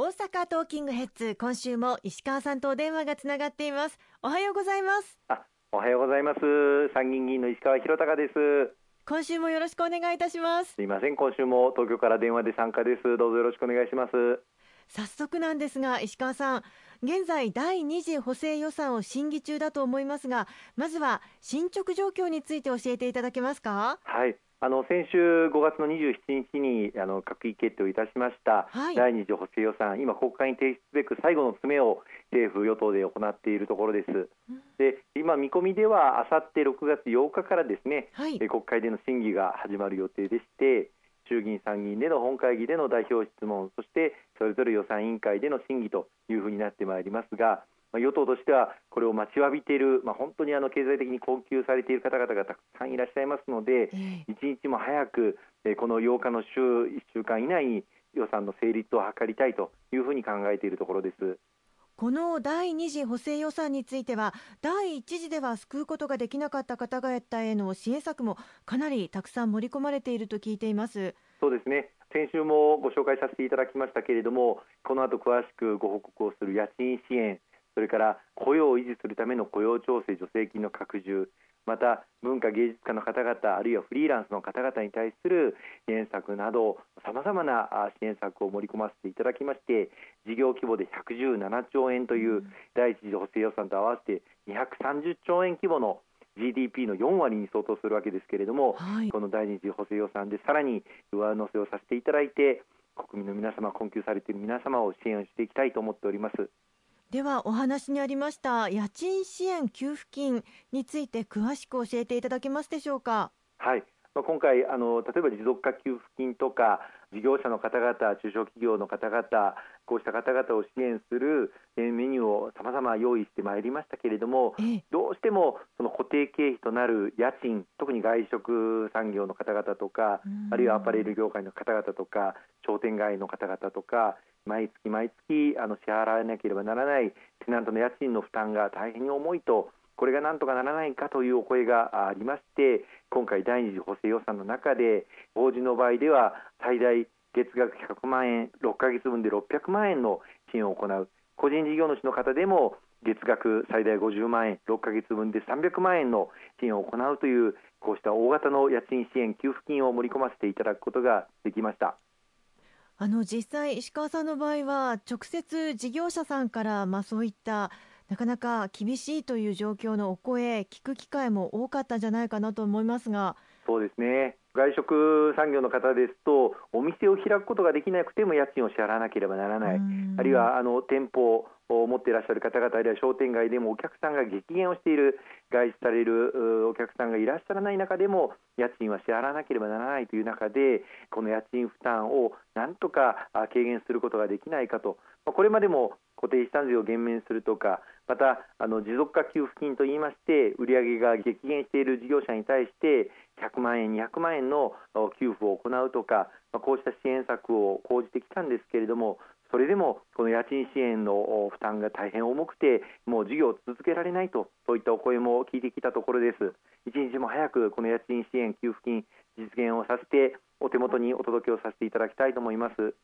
大阪トーキングヘッズ今週も石川さんとお電話がつながっています。おはようございます。あおはようございます。参議院議員の石川博隆です。今週もよろしくお願いいたします。すいません。今週も東京から電話で参加です。どうぞよろしくお願いします。早速なんですが石川さん現在第2次補正予算を審議中だと思いますがまずは進捗状況について教えていただけますかはいあの先週5月の27日にあの閣議決定をいたしました、はい、第2次補正予算、今、国会に提出すべく最後の詰めを政府・与党で行っているところです。で今、見込みではあさって6月8日からですね、はい、国会での審議が始まる予定でして、衆議院、参議院での本会議での代表質問、そしてそれぞれ予算委員会での審議というふうになってまいりますが、まあ、与党としてはこれを待ちわびている、まあ、本当にあの経済的に困窮されている方々がたくさんいらっしゃいますので、一日も早く、えこの8日の週1週間以内に予算の成立を図りたいというふうに考えているところです。この第2次補正予算については第1次では救うことができなかった方々への支援策もかなりたくさん盛り込まれていると聞いています。そうですね。先週もご紹介させていただきましたけれどもこの後詳しくご報告をする家賃支援それから雇用を維持するための雇用調整助成金の拡充また文化芸術家の方々あるいはフリーランスの方々に対する支援策などさまざまな支援策を盛り込ませていただきまして事業規模で117兆円という第一次補正予算と合わせて230兆円規模の GDP の4割に相当するわけですけれども、はい、この第二次補正予算でさらに上乗せをさせていただいて国民の皆様困窮されている皆様を支援していきたいと思っております。ではお話にありました家賃支援給付金について詳しく教えていただけますでしょうか？はい、今回あの例えば持続化給付金とか事業者の方々、中小企業の方々こうした方々を支援するメニューをさまざま用意してまいりましたけれども、どうしてもその固定経費となる家賃特に外食産業の方々とかあるいはアパレル業界の方々とか商店街の方々とか毎月毎月あの支払わなければならないテナントの家賃の負担が大変に重いとこれがなんとかならないかというお声がありまして今回第二次補正予算の中で法人の場合では最大月額100万円6か月分で600万円の支援を行う個人事業主の方でも月額最大50万円6か月分で300万円の支援を行うというこうした大型の家賃支援給付金を盛り込ませていただくことができました。あの実際、石川さんの場合は直接事業者さんからまあそういったなかなか厳しいという状況のお声聞く機会も多かったんじゃないかなと思いますがそうですね。外食産業の方ですとお店を開くことができなくても家賃を支払わなければならない。あるいはあの店舗を持っていらっしゃる方々あるいは商店街でもお客さんが激減をしている外出されるお客さんがいらっしゃらない中でも家賃は支払わなければならないという中でこの家賃負担をなんとか軽減することができないかと。これまでも固定資産税を減免するとかまたあの持続化給付金といいまして売上が激減している事業者に対して100万円、200万円の給付を行うとかこうした支援策を講じてきたんですけれどもそれでもこの家賃支援の負担が大変重くてもう事業を続けられないとそういったお声も聞いてきたところです。一日も早くこの家賃支援給付金実現をさせてお手元にお届けをさせていただきたいと思います。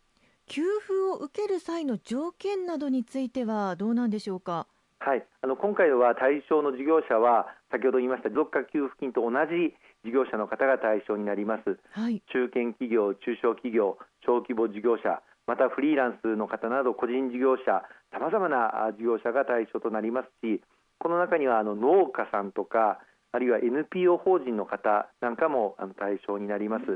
給付を受ける際の条件などについてはどうなんでしょうか？はい、あの今回は対象の事業者は先ほど言いました持続化給付金と同じ事業者の方が対象になります、はい、中堅企業、中小企業、小規模事業者またフリーランスの方など個人事業者さまざまな事業者が対象となりますしこの中にはあの農家さんとかあるいは NPO 法人の方なんかもあの対象になります。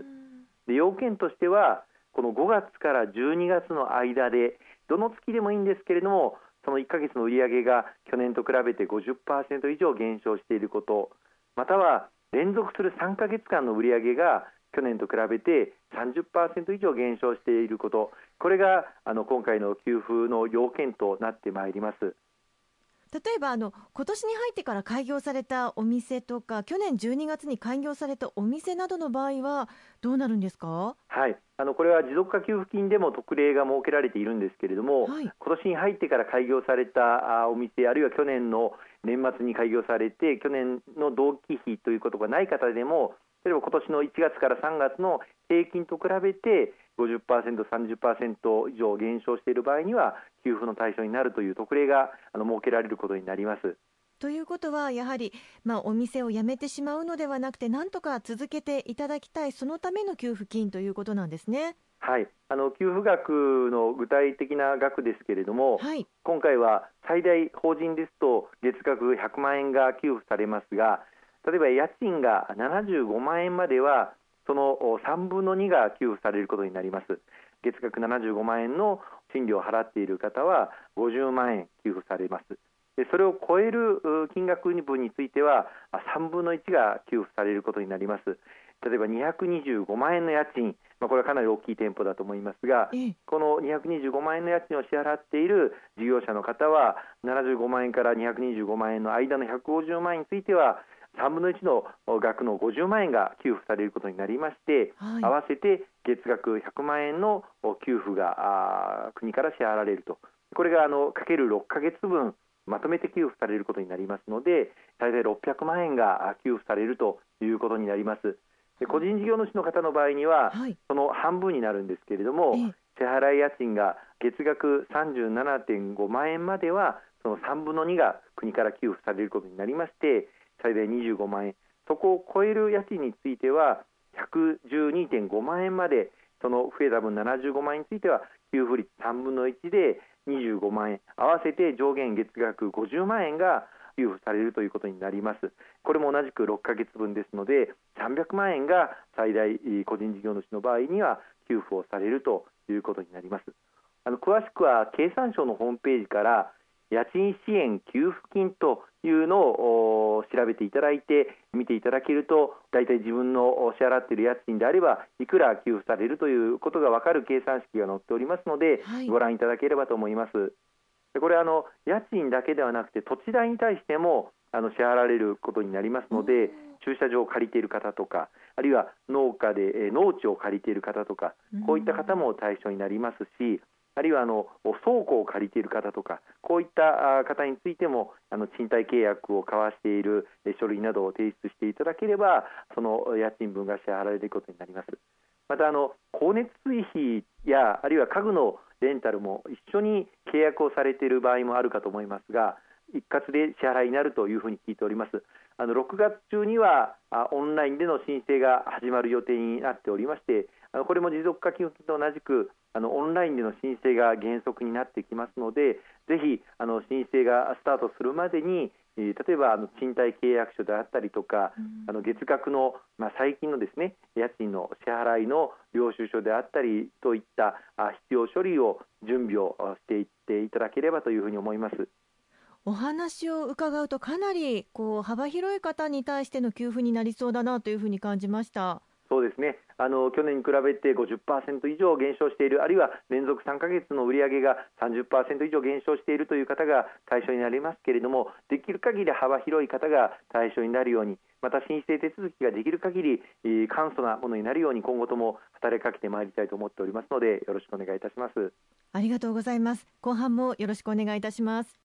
で要件としてはこの5月から12月の間でどの月でもいいんですけれどもその1か月の売上が去年と比べて50%以上減少していることまたは連続する3か月間の売上が去年と比べて30%以上減少していることこれがあの今回の給付の要件となってまいります。例えばあの今年に入ってから開業されたお店とか去年12月に開業されたお店などの場合はどうなるんですか、はい、あのこれは持続化給付金でも特例が設けられているんですけれども、はい、今年に入ってから開業されたお店あるいは去年の年末に開業されて去年の同期費ということがない方でも例えば今年の1月から3月の平均と比べて50%、30%以上減少している場合には給付の対象になるという特例があの設けられることになります。ということは、やはり、まあ、お店を辞めてしまうのではなくて、なんとか続けていただきたい、そのための給付金ということなんですね。はい、あの給付額の具体的な額ですけれども、はい、今回は最大法人ですと月額100万円が給付されますが、例えば家賃が75万円まではその3分の2が給付されることになります。月額75万円の賃料を払っている方は50万円給付されます。でそれを超える金額分については3分の1が給付されることになります。例えば225万円の家賃、まあ、これはかなり大きい店舗だと思いますが、この225万円の家賃を支払っている事業者の方は75万円から225万円の間の150万円については3分の1の額の50万円が給付されることになりまして、はい、合わせて月額100万円の給付が国から支払われると。これがあのかける6か月分まとめて給付されることになりますので最大600万円が給付されるということになります。で個人事業主の方の場合には、はい、その半分になるんですけれども、支払い家賃が月額37.5万円まではその3分の2が国から給付されることになりまして最大25万円。そこを超える家賃については112.5万円までその増えた分75万円については給付率3分の1で25万円。合わせて上限月額50万円が給付されるということになります。これも同じく6ヶ月分ですので300万円が最大個人事業主の場合には給付をされるということになります。あの詳しくは経産省のホームページから家賃支援給付金というのを調べていただいて見ていただけると大体自分の支払っている家賃であればいくら給付されるということが分かる計算式が載っておりますので、はい、ご覧いただければと思います。これあの家賃だけではなくて土地代に対してもあの支払われることになりますので駐車場を借りている方とかあるいは農家で農地を借りている方とかこういった方も対象になりますしあるいはあの倉庫を借りている方とかこういった方についてもあの賃貸契約を交わしている書類などを提出していただければその家賃分が支払われることになります。またあの光熱水費やあるいは家具のレンタルも一緒に契約をされている場合もあるかと思いますが一括で支払いになるというふうに聞いております。あの6月中にはオンラインでの申請が始まる予定になっておりましてこれも持続化給付金と同じくあのオンラインでの申請が原則になってきますのでぜひあの申請がスタートするまでに例えばあの賃貸契約書であったりとか、うん、あの月額の、まあ、最近のですね家賃の支払いの領収書であったりといった必要書類を準備をしていっていただければというふうに思います。お話を伺うとかなりこう幅広い方に対しての給付になりそうだなというふうに感じました。そうですね。あの去年に比べて50%以上減少しているあるいは連続3か月の売上が30%以上減少しているという方が対象になりますけれどもできる限り幅広い方が対象になるようにまた申請手続きができる限り簡素なものになるように今後とも働きかけてまいりたいと思っておりますのでよろしくお願いいたします。ありがとうございます。後半もよろしくお願いいたします。